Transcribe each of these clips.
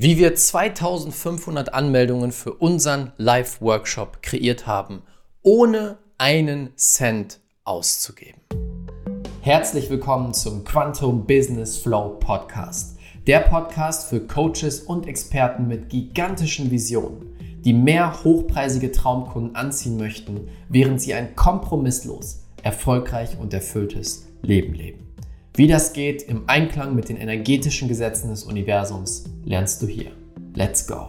wie wir 2500 Anmeldungen für unseren Live-Workshop kreiert haben, ohne einen Cent auszugeben. Herzlich willkommen zum Quantum Business Flow Podcast. Der Podcast für Coaches und Experten mit gigantischen Visionen, die mehr hochpreisige Traumkunden anziehen möchten, während sie ein kompromisslos, erfolgreich und erfülltes Leben leben. Wie das geht im Einklang mit den energetischen Gesetzen des Universums, lernst du hier. Let's go!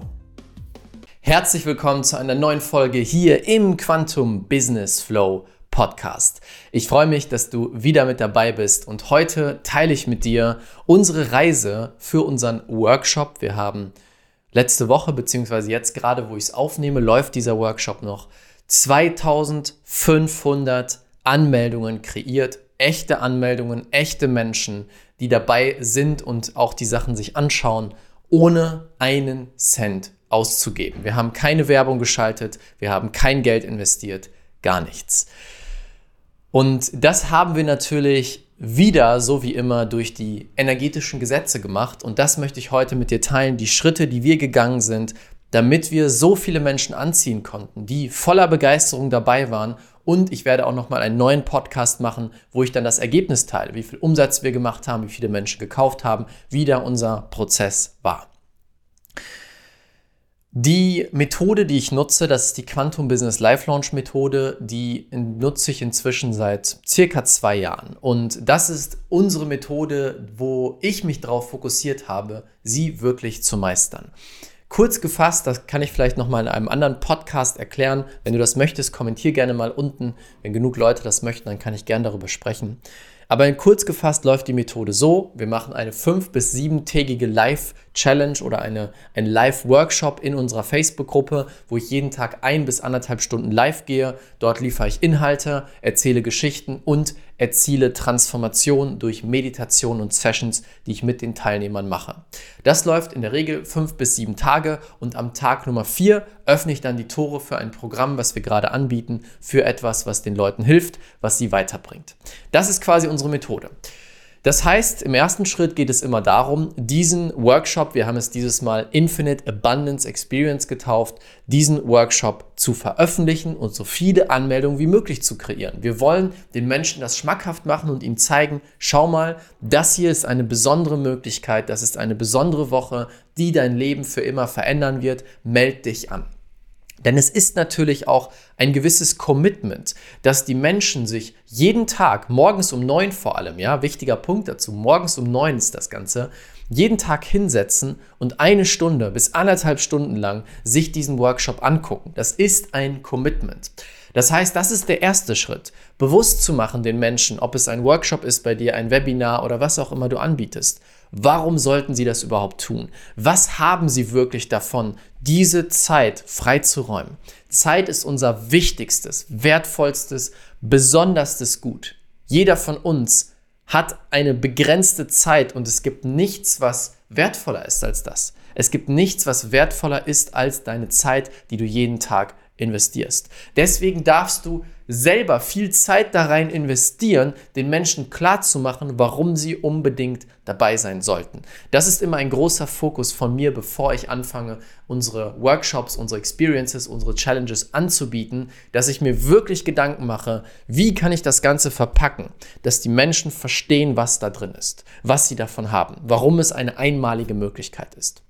Herzlich willkommen zu einer neuen Folge hier im Quantum Business Flow Podcast. Ich freue mich, dass du wieder mit dabei bist und heute teile ich mit dir unsere Reise für unseren Workshop. Wir haben letzte Woche, beziehungsweise jetzt gerade, wo ich es aufnehme, läuft dieser Workshop noch 2500 Anmeldungen kreiert echte Anmeldungen, echte Menschen, die dabei sind und auch die Sachen sich anschauen, ohne einen Cent auszugeben. Wir haben keine Werbung geschaltet, wir haben kein Geld investiert, gar nichts. Und das haben wir natürlich wieder, so wie immer, durch die energetischen Gesetze gemacht. Und das möchte ich heute mit dir teilen, die Schritte, die wir gegangen sind, damit wir so viele Menschen anziehen konnten, die voller Begeisterung dabei waren und ich werde auch nochmal einen neuen Podcast machen, wo ich dann das Ergebnis teile, wie viel Umsatz wir gemacht haben, wie viele Menschen gekauft haben, wie da unser Prozess war. Die Methode, die ich nutze, das ist die Quantum Business Life Launch Methode, die nutze ich inzwischen seit circa zwei Jahren. Und das ist unsere Methode, wo ich mich darauf fokussiert habe, sie wirklich zu meistern. Kurz gefasst, das kann ich vielleicht nochmal in einem anderen Podcast erklären. Wenn du das möchtest, kommentier gerne mal unten. Wenn genug Leute das möchten, dann kann ich gerne darüber sprechen. Aber in kurz gefasst läuft die Methode so, wir machen eine fünf- bis siebentägige Live-Challenge oder eine, ein Live-Workshop in unserer Facebook-Gruppe, wo ich jeden Tag ein bis anderthalb Stunden live gehe. Dort liefere ich Inhalte, erzähle Geschichten und erziele Transformation durch Meditation und Sessions, die ich mit den Teilnehmern mache. Das läuft in der Regel fünf bis sieben Tage und am Tag Nummer vier öffne ich dann die Tore für ein Programm, was wir gerade anbieten, für etwas, was den Leuten hilft, was sie weiterbringt. Das ist quasi unsere Methode. Das heißt, im ersten Schritt geht es immer darum, diesen Workshop, wir haben es dieses Mal Infinite Abundance Experience getauft, diesen Workshop zu veröffentlichen und so viele Anmeldungen wie möglich zu kreieren. Wir wollen den Menschen das schmackhaft machen und ihnen zeigen, schau mal, das hier ist eine besondere Möglichkeit, das ist eine besondere Woche, die dein Leben für immer verändern wird. Meld dich an. Denn es ist natürlich auch ein gewisses Commitment, dass die Menschen sich jeden Tag, morgens um neun vor allem, ja, wichtiger Punkt dazu, morgens um neun ist das Ganze, jeden Tag hinsetzen und eine Stunde bis anderthalb Stunden lang sich diesen Workshop angucken. Das ist ein Commitment. Das heißt, das ist der erste Schritt, bewusst zu machen den Menschen, ob es ein Workshop ist bei dir, ein Webinar oder was auch immer du anbietest. Warum sollten sie das überhaupt tun? Was haben sie wirklich davon, diese Zeit freizuräumen? Zeit ist unser wichtigstes, wertvollstes, besonderstes Gut. Jeder von uns hat eine begrenzte Zeit und es gibt nichts, was wertvoller ist als das. Es gibt nichts, was wertvoller ist als deine Zeit, die du jeden Tag investierst. Deswegen darfst du selber viel Zeit da rein investieren, den Menschen klarzumachen, warum sie unbedingt dabei sein sollten. Das ist immer ein großer Fokus von mir, bevor ich anfange, unsere Workshops, unsere Experiences, unsere Challenges anzubieten, dass ich mir wirklich Gedanken mache, wie kann ich das Ganze verpacken, dass die Menschen verstehen, was da drin ist, was sie davon haben, warum es eine einmalige Möglichkeit ist.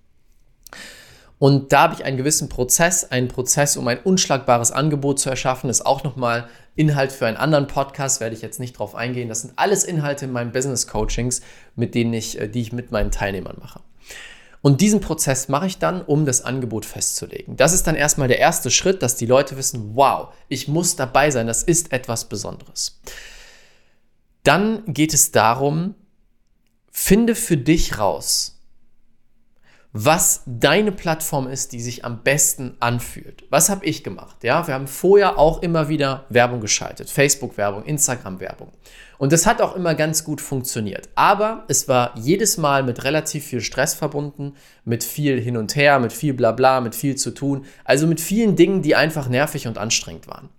Und da habe ich einen gewissen Prozess, einen Prozess, um ein unschlagbares Angebot zu erschaffen. Ist auch nochmal Inhalt für einen anderen Podcast, werde ich jetzt nicht drauf eingehen. Das sind alles Inhalte in meinen Business Coachings, mit denen ich, äh, die ich mit meinen Teilnehmern mache. Und diesen Prozess mache ich dann, um das Angebot festzulegen. Das ist dann erstmal der erste Schritt, dass die Leute wissen, wow, ich muss dabei sein, das ist etwas Besonderes. Dann geht es darum, finde für dich raus, was deine Plattform ist, die sich am besten anfühlt. Was habe ich gemacht? Ja, wir haben vorher auch immer wieder Werbung geschaltet, Facebook-Werbung, Instagram-Werbung. Und das hat auch immer ganz gut funktioniert. Aber es war jedes Mal mit relativ viel Stress verbunden, mit viel hin und her, mit viel Blabla, mit viel zu tun, also mit vielen Dingen, die einfach nervig und anstrengend waren.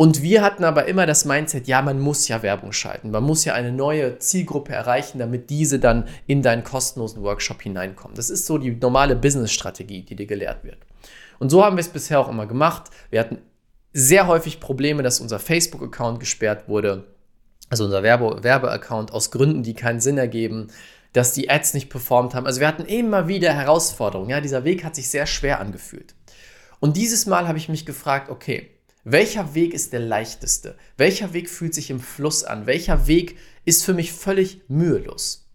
Und wir hatten aber immer das Mindset, ja, man muss ja Werbung schalten. Man muss ja eine neue Zielgruppe erreichen, damit diese dann in deinen kostenlosen Workshop hineinkommen. Das ist so die normale Business-Strategie, die dir gelehrt wird. Und so haben wir es bisher auch immer gemacht. Wir hatten sehr häufig Probleme, dass unser Facebook-Account gesperrt wurde, also unser Werbe Werbeaccount aus Gründen, die keinen Sinn ergeben, dass die Ads nicht performt haben. Also wir hatten immer wieder Herausforderungen. Ja, dieser Weg hat sich sehr schwer angefühlt. Und dieses Mal habe ich mich gefragt, okay, welcher Weg ist der leichteste? Welcher Weg fühlt sich im Fluss an? Welcher Weg ist für mich völlig mühelos?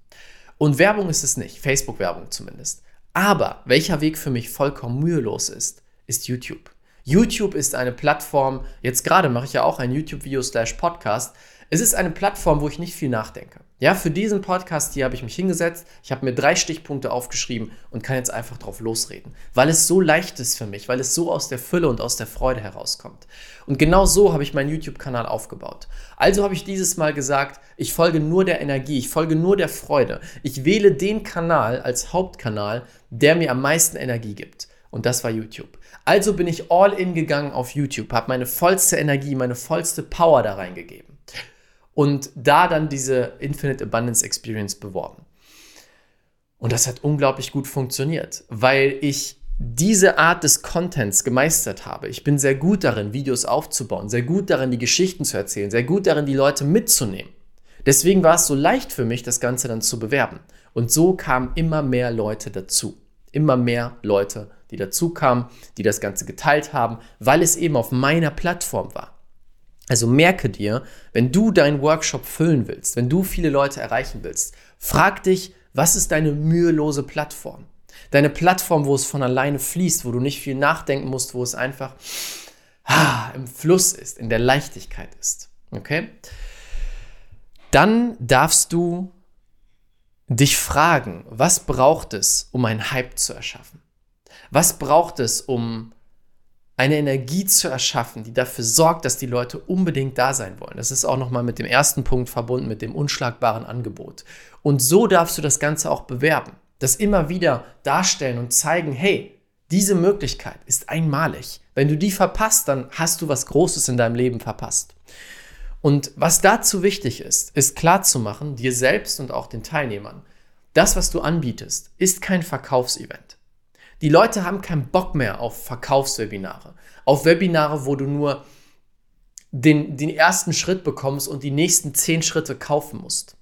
Und Werbung ist es nicht, Facebook-Werbung zumindest. Aber welcher Weg für mich vollkommen mühelos ist, ist YouTube. YouTube ist eine Plattform, jetzt gerade mache ich ja auch ein YouTube-Video slash Podcast, es ist eine Plattform, wo ich nicht viel nachdenke. Ja, für diesen Podcast hier habe ich mich hingesetzt, ich habe mir drei Stichpunkte aufgeschrieben und kann jetzt einfach drauf losreden, weil es so leicht ist für mich, weil es so aus der Fülle und aus der Freude herauskommt. Und genau so habe ich meinen YouTube-Kanal aufgebaut. Also habe ich dieses Mal gesagt, ich folge nur der Energie, ich folge nur der Freude. Ich wähle den Kanal als Hauptkanal, der mir am meisten Energie gibt. Und das war YouTube. Also bin ich all in gegangen auf YouTube, habe meine vollste Energie, meine vollste Power da reingegeben und da dann diese Infinite Abundance Experience beworben. Und das hat unglaublich gut funktioniert, weil ich diese Art des Contents gemeistert habe. Ich bin sehr gut darin, Videos aufzubauen, sehr gut darin, die Geschichten zu erzählen, sehr gut darin, die Leute mitzunehmen. Deswegen war es so leicht für mich, das Ganze dann zu bewerben. Und so kamen immer mehr Leute dazu. Immer mehr Leute, die dazu kamen, die das Ganze geteilt haben, weil es eben auf meiner Plattform war. Also merke dir, wenn du deinen Workshop füllen willst, wenn du viele Leute erreichen willst, frag dich, was ist deine mühelose Plattform? Deine Plattform, wo es von alleine fließt, wo du nicht viel nachdenken musst, wo es einfach ah, im Fluss ist, in der Leichtigkeit ist. Okay? Dann darfst du dich fragen, was braucht es, um einen Hype zu erschaffen? Was braucht es, um eine Energie zu erschaffen, die dafür sorgt, dass die Leute unbedingt da sein wollen. Das ist auch nochmal mit dem ersten Punkt verbunden, mit dem unschlagbaren Angebot. Und so darfst du das Ganze auch bewerben. Das immer wieder darstellen und zeigen, hey, diese Möglichkeit ist einmalig. Wenn du die verpasst, dann hast du was Großes in deinem Leben verpasst. Und was dazu wichtig ist, ist klarzumachen, dir selbst und auch den Teilnehmern, das, was du anbietest, ist kein Verkaufsevent. Die Leute haben keinen Bock mehr auf Verkaufswebinare, auf Webinare, wo du nur den, den ersten Schritt bekommst und die nächsten zehn Schritte kaufen musst.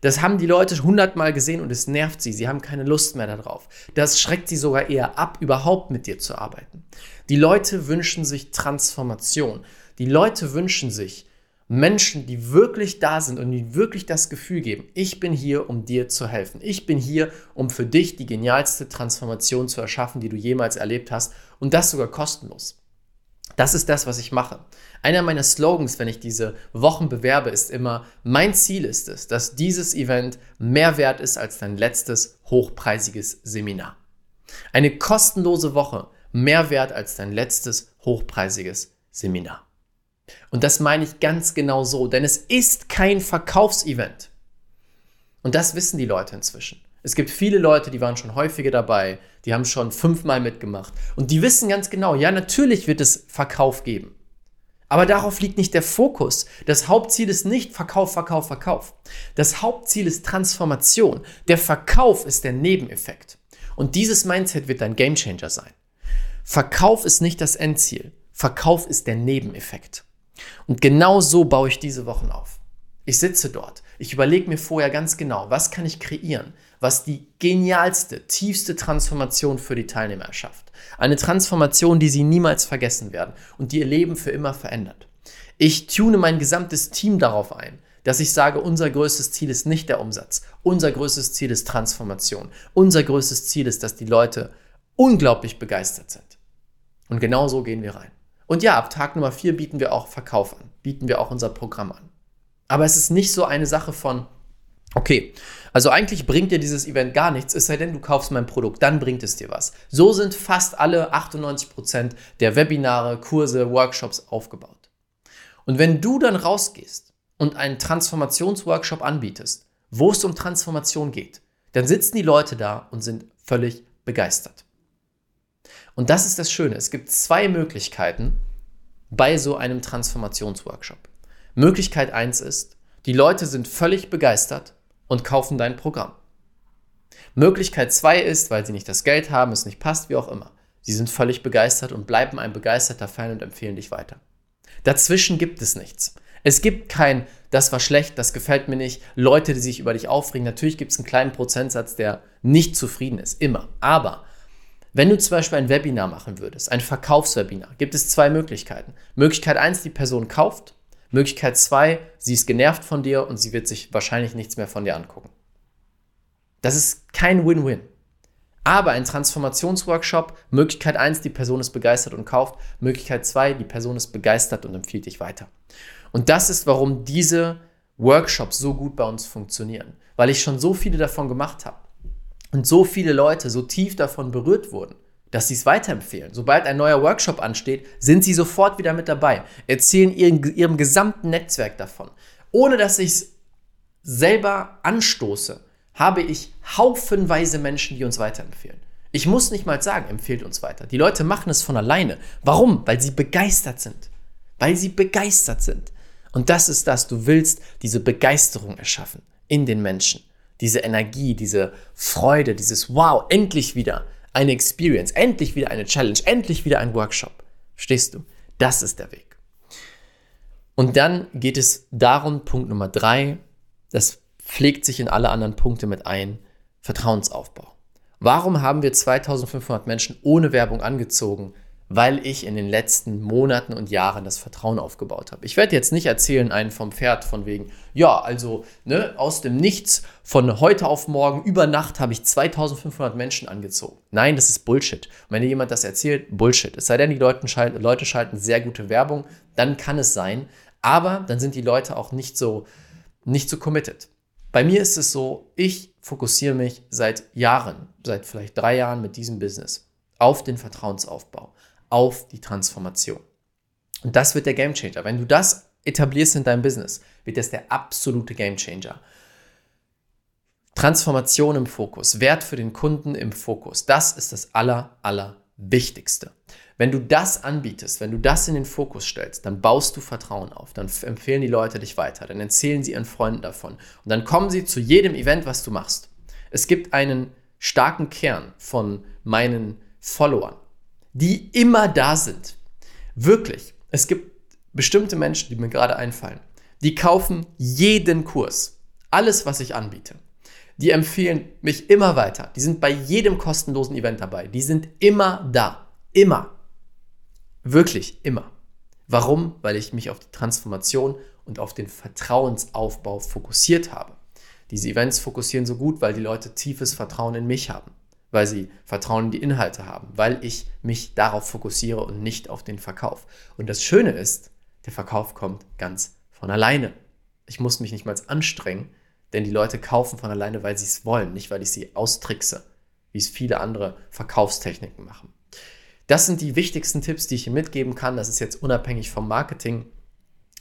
Das haben die Leute hundertmal gesehen und es nervt sie. Sie haben keine Lust mehr darauf. Das schreckt sie sogar eher ab, überhaupt mit dir zu arbeiten. Die Leute wünschen sich Transformation. Die Leute wünschen sich Menschen, die wirklich da sind und die wirklich das Gefühl geben, ich bin hier, um dir zu helfen. Ich bin hier, um für dich die genialste Transformation zu erschaffen, die du jemals erlebt hast und das sogar kostenlos. Das ist das, was ich mache. Einer meiner Slogans, wenn ich diese Wochen bewerbe, ist immer, mein Ziel ist es, dass dieses Event mehr wert ist als dein letztes hochpreisiges Seminar. Eine kostenlose Woche mehr wert als dein letztes hochpreisiges Seminar. Und das meine ich ganz genau so, denn es ist kein Verkaufsevent. Und das wissen die Leute inzwischen. Es gibt viele Leute, die waren schon häufiger dabei, die haben schon fünfmal mitgemacht und die wissen ganz genau, ja, natürlich wird es Verkauf geben. Aber darauf liegt nicht der Fokus. Das Hauptziel ist nicht Verkauf, Verkauf, Verkauf. Das Hauptziel ist Transformation. Der Verkauf ist der Nebeneffekt. Und dieses Mindset wird dein Gamechanger sein. Verkauf ist nicht das Endziel. Verkauf ist der Nebeneffekt. Und genau so baue ich diese Wochen auf. Ich sitze dort. Ich überlege mir vorher ganz genau, was kann ich kreieren, was die genialste, tiefste Transformation für die Teilnehmer erschafft. Eine Transformation, die sie niemals vergessen werden und die ihr Leben für immer verändert. Ich tune mein gesamtes Team darauf ein, dass ich sage, unser größtes Ziel ist nicht der Umsatz. Unser größtes Ziel ist Transformation. Unser größtes Ziel ist, dass die Leute unglaublich begeistert sind. Und genau so gehen wir rein. Und ja, ab Tag Nummer 4 bieten wir auch Verkauf an, bieten wir auch unser Programm an. Aber es ist nicht so eine Sache von, okay, also eigentlich bringt dir dieses Event gar nichts, es sei denn, du kaufst mein Produkt, dann bringt es dir was. So sind fast alle 98% der Webinare, Kurse, Workshops aufgebaut. Und wenn du dann rausgehst und einen Transformationsworkshop anbietest, wo es um Transformation geht, dann sitzen die Leute da und sind völlig begeistert. Und das ist das Schöne. Es gibt zwei Möglichkeiten, bei so einem Transformationsworkshop? Möglichkeit 1 ist, die Leute sind völlig begeistert und kaufen dein Programm. Möglichkeit 2 ist, weil sie nicht das Geld haben, es nicht passt, wie auch immer. Sie sind völlig begeistert und bleiben ein begeisterter Fan und empfehlen dich weiter. Dazwischen gibt es nichts. Es gibt kein, das war schlecht, das gefällt mir nicht, Leute, die sich über dich aufregen. Natürlich gibt es einen kleinen Prozentsatz, der nicht zufrieden ist, immer. Aber wenn du zum Beispiel ein Webinar machen würdest, ein Verkaufswebinar, gibt es zwei Möglichkeiten. Möglichkeit 1, die Person kauft. Möglichkeit 2, sie ist genervt von dir und sie wird sich wahrscheinlich nichts mehr von dir angucken. Das ist kein Win-Win. Aber ein Transformationsworkshop, Möglichkeit 1, die Person ist begeistert und kauft. Möglichkeit 2, die Person ist begeistert und empfiehlt dich weiter. Und das ist, warum diese Workshops so gut bei uns funktionieren. Weil ich schon so viele davon gemacht habe. Und so viele Leute so tief davon berührt wurden, dass sie es weiterempfehlen. Sobald ein neuer Workshop ansteht, sind sie sofort wieder mit dabei, erzählen ihrem, ihrem gesamten Netzwerk davon. Ohne dass ich es selber anstoße, habe ich haufenweise Menschen, die uns weiterempfehlen. Ich muss nicht mal sagen, empfehlt uns weiter. Die Leute machen es von alleine. Warum? Weil sie begeistert sind. Weil sie begeistert sind. Und das ist das, du willst diese Begeisterung erschaffen in den Menschen. Diese Energie, diese Freude, dieses Wow, endlich wieder eine Experience, endlich wieder eine Challenge, endlich wieder ein Workshop. Verstehst du? Das ist der Weg. Und dann geht es darum, Punkt Nummer drei, das pflegt sich in alle anderen Punkte mit ein, Vertrauensaufbau. Warum haben wir 2500 Menschen ohne Werbung angezogen? Weil ich in den letzten Monaten und Jahren das Vertrauen aufgebaut habe. Ich werde jetzt nicht erzählen, einen vom Pferd von wegen, ja, also ne, aus dem Nichts, von heute auf morgen, über Nacht habe ich 2500 Menschen angezogen. Nein, das ist Bullshit. Und wenn dir jemand das erzählt, Bullshit. Es sei denn, die Leute schalten, Leute schalten sehr gute Werbung, dann kann es sein. Aber dann sind die Leute auch nicht so, nicht so committed. Bei mir ist es so, ich fokussiere mich seit Jahren, seit vielleicht drei Jahren mit diesem Business auf den Vertrauensaufbau, auf die Transformation. Und das wird der Gamechanger. Wenn du das etablierst in deinem Business, wird das der absolute Gamechanger. Transformation im Fokus, Wert für den Kunden im Fokus, das ist das aller, aller. Wenn du das anbietest, wenn du das in den Fokus stellst, dann baust du Vertrauen auf, dann empfehlen die Leute dich weiter, dann erzählen sie ihren Freunden davon und dann kommen sie zu jedem Event, was du machst. Es gibt einen starken Kern von meinen Followern, die immer da sind. Wirklich. Es gibt bestimmte Menschen, die mir gerade einfallen, die kaufen jeden Kurs, alles, was ich anbiete. Die empfehlen mich immer weiter. Die sind bei jedem kostenlosen Event dabei. Die sind immer da. Immer. Wirklich immer. Warum? Weil ich mich auf die Transformation und auf den Vertrauensaufbau fokussiert habe. Diese Events fokussieren so gut, weil die Leute tiefes Vertrauen in mich haben, weil sie Vertrauen in die Inhalte haben, weil ich mich darauf fokussiere und nicht auf den Verkauf. Und das Schöne ist, der Verkauf kommt ganz von alleine. Ich muss mich nicht mal anstrengen, denn die Leute kaufen von alleine, weil sie es wollen, nicht weil ich sie austrickse, wie es viele andere Verkaufstechniken machen. Das sind die wichtigsten Tipps, die ich hier mitgeben kann. Das ist jetzt unabhängig vom Marketing.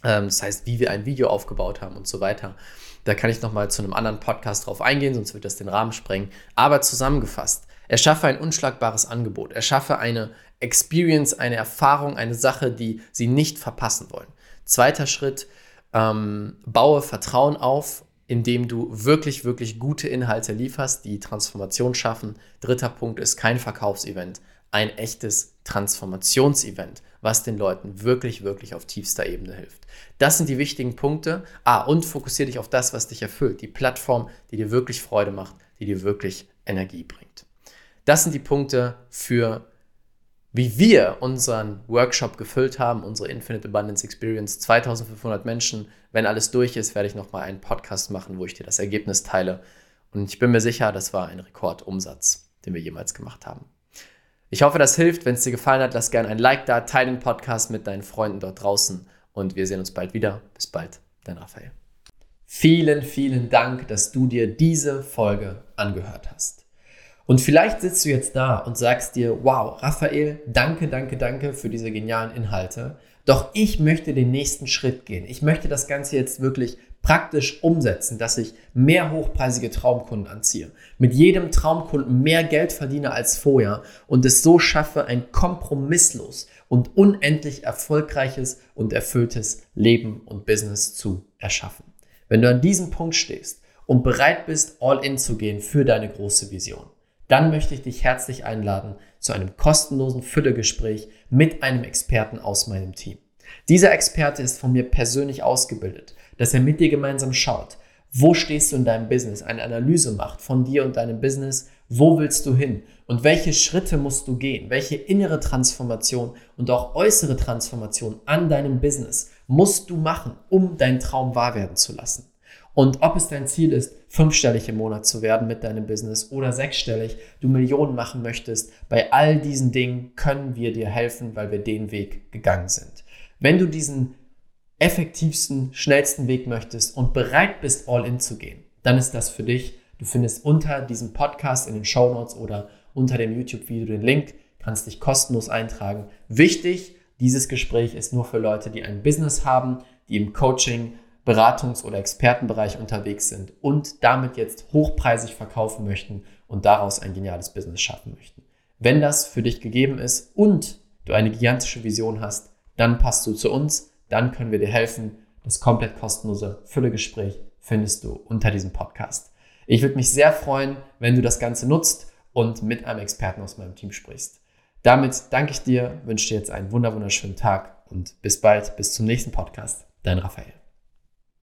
Ähm, das heißt, wie wir ein Video aufgebaut haben und so weiter. Da kann ich nochmal zu einem anderen Podcast drauf eingehen, sonst wird das den Rahmen sprengen. Aber zusammengefasst, erschaffe ein unschlagbares Angebot. Erschaffe eine Experience, eine Erfahrung, eine Sache, die Sie nicht verpassen wollen. Zweiter Schritt, ähm, baue Vertrauen auf, indem du wirklich, wirklich gute Inhalte lieferst, die Transformation schaffen. Dritter Punkt ist kein Verkaufsevent ein echtes Transformationsevent, was den Leuten wirklich, wirklich auf tiefster Ebene hilft. Das sind die wichtigen Punkte. Ah, und fokussiere dich auf das, was dich erfüllt. Die Plattform, die dir wirklich Freude macht, die dir wirklich Energie bringt. Das sind die Punkte für wie wir unseren Workshop gefüllt haben, unsere Infinite Abundance Experience, 2500 Menschen. Wenn alles durch ist, werde ich nochmal einen Podcast machen, wo ich dir das Ergebnis teile. Und ich bin mir sicher, das war ein Rekordumsatz, den wir jemals gemacht haben. Ich hoffe, das hilft. Wenn es dir gefallen hat, lass gerne ein Like da, teile den Podcast mit deinen Freunden dort draußen und wir sehen uns bald wieder. Bis bald, dein Raphael. Vielen, vielen Dank, dass du dir diese Folge angehört hast. Und vielleicht sitzt du jetzt da und sagst dir, wow, Raphael, danke, danke, danke für diese genialen Inhalte. Doch ich möchte den nächsten Schritt gehen. Ich möchte das Ganze jetzt wirklich praktisch umsetzen, dass ich mehr hochpreisige Traumkunden anziehe, mit jedem Traumkunden mehr Geld verdiene als vorher und es so schaffe, ein kompromisslos und unendlich erfolgreiches und erfülltes Leben und Business zu erschaffen. Wenn du an diesem Punkt stehst und bereit bist, all in zu gehen für deine große Vision, dann möchte ich dich herzlich einladen zu einem kostenlosen Füllegespräch mit einem Experten aus meinem Team. Dieser Experte ist von mir persönlich ausgebildet dass er mit dir gemeinsam schaut, wo stehst du in deinem Business, eine Analyse macht von dir und deinem Business, wo willst du hin? Und welche Schritte musst du gehen, welche innere Transformation und auch äußere Transformation an deinem Business musst du machen, um deinen Traum wahr werden zu lassen. Und ob es dein Ziel ist, fünfstellig im Monat zu werden mit deinem Business oder sechsstellig, du Millionen machen möchtest, bei all diesen Dingen können wir dir helfen, weil wir den Weg gegangen sind. Wenn du diesen effektivsten, schnellsten Weg möchtest und bereit bist, all in zu gehen, dann ist das für dich. Du findest unter diesem Podcast in den Show Notes oder unter dem YouTube-Video den Link, kannst dich kostenlos eintragen. Wichtig, dieses Gespräch ist nur für Leute, die ein Business haben, die im Coaching, Beratungs- oder Expertenbereich unterwegs sind und damit jetzt hochpreisig verkaufen möchten und daraus ein geniales Business schaffen möchten. Wenn das für dich gegeben ist und du eine gigantische Vision hast, dann passt du zu uns dann können wir dir helfen. Das komplett kostenlose Füllegespräch findest du unter diesem Podcast. Ich würde mich sehr freuen, wenn du das Ganze nutzt und mit einem Experten aus meinem Team sprichst. Damit danke ich dir, wünsche dir jetzt einen wunderschönen Tag und bis bald, bis zum nächsten Podcast. Dein Raphael.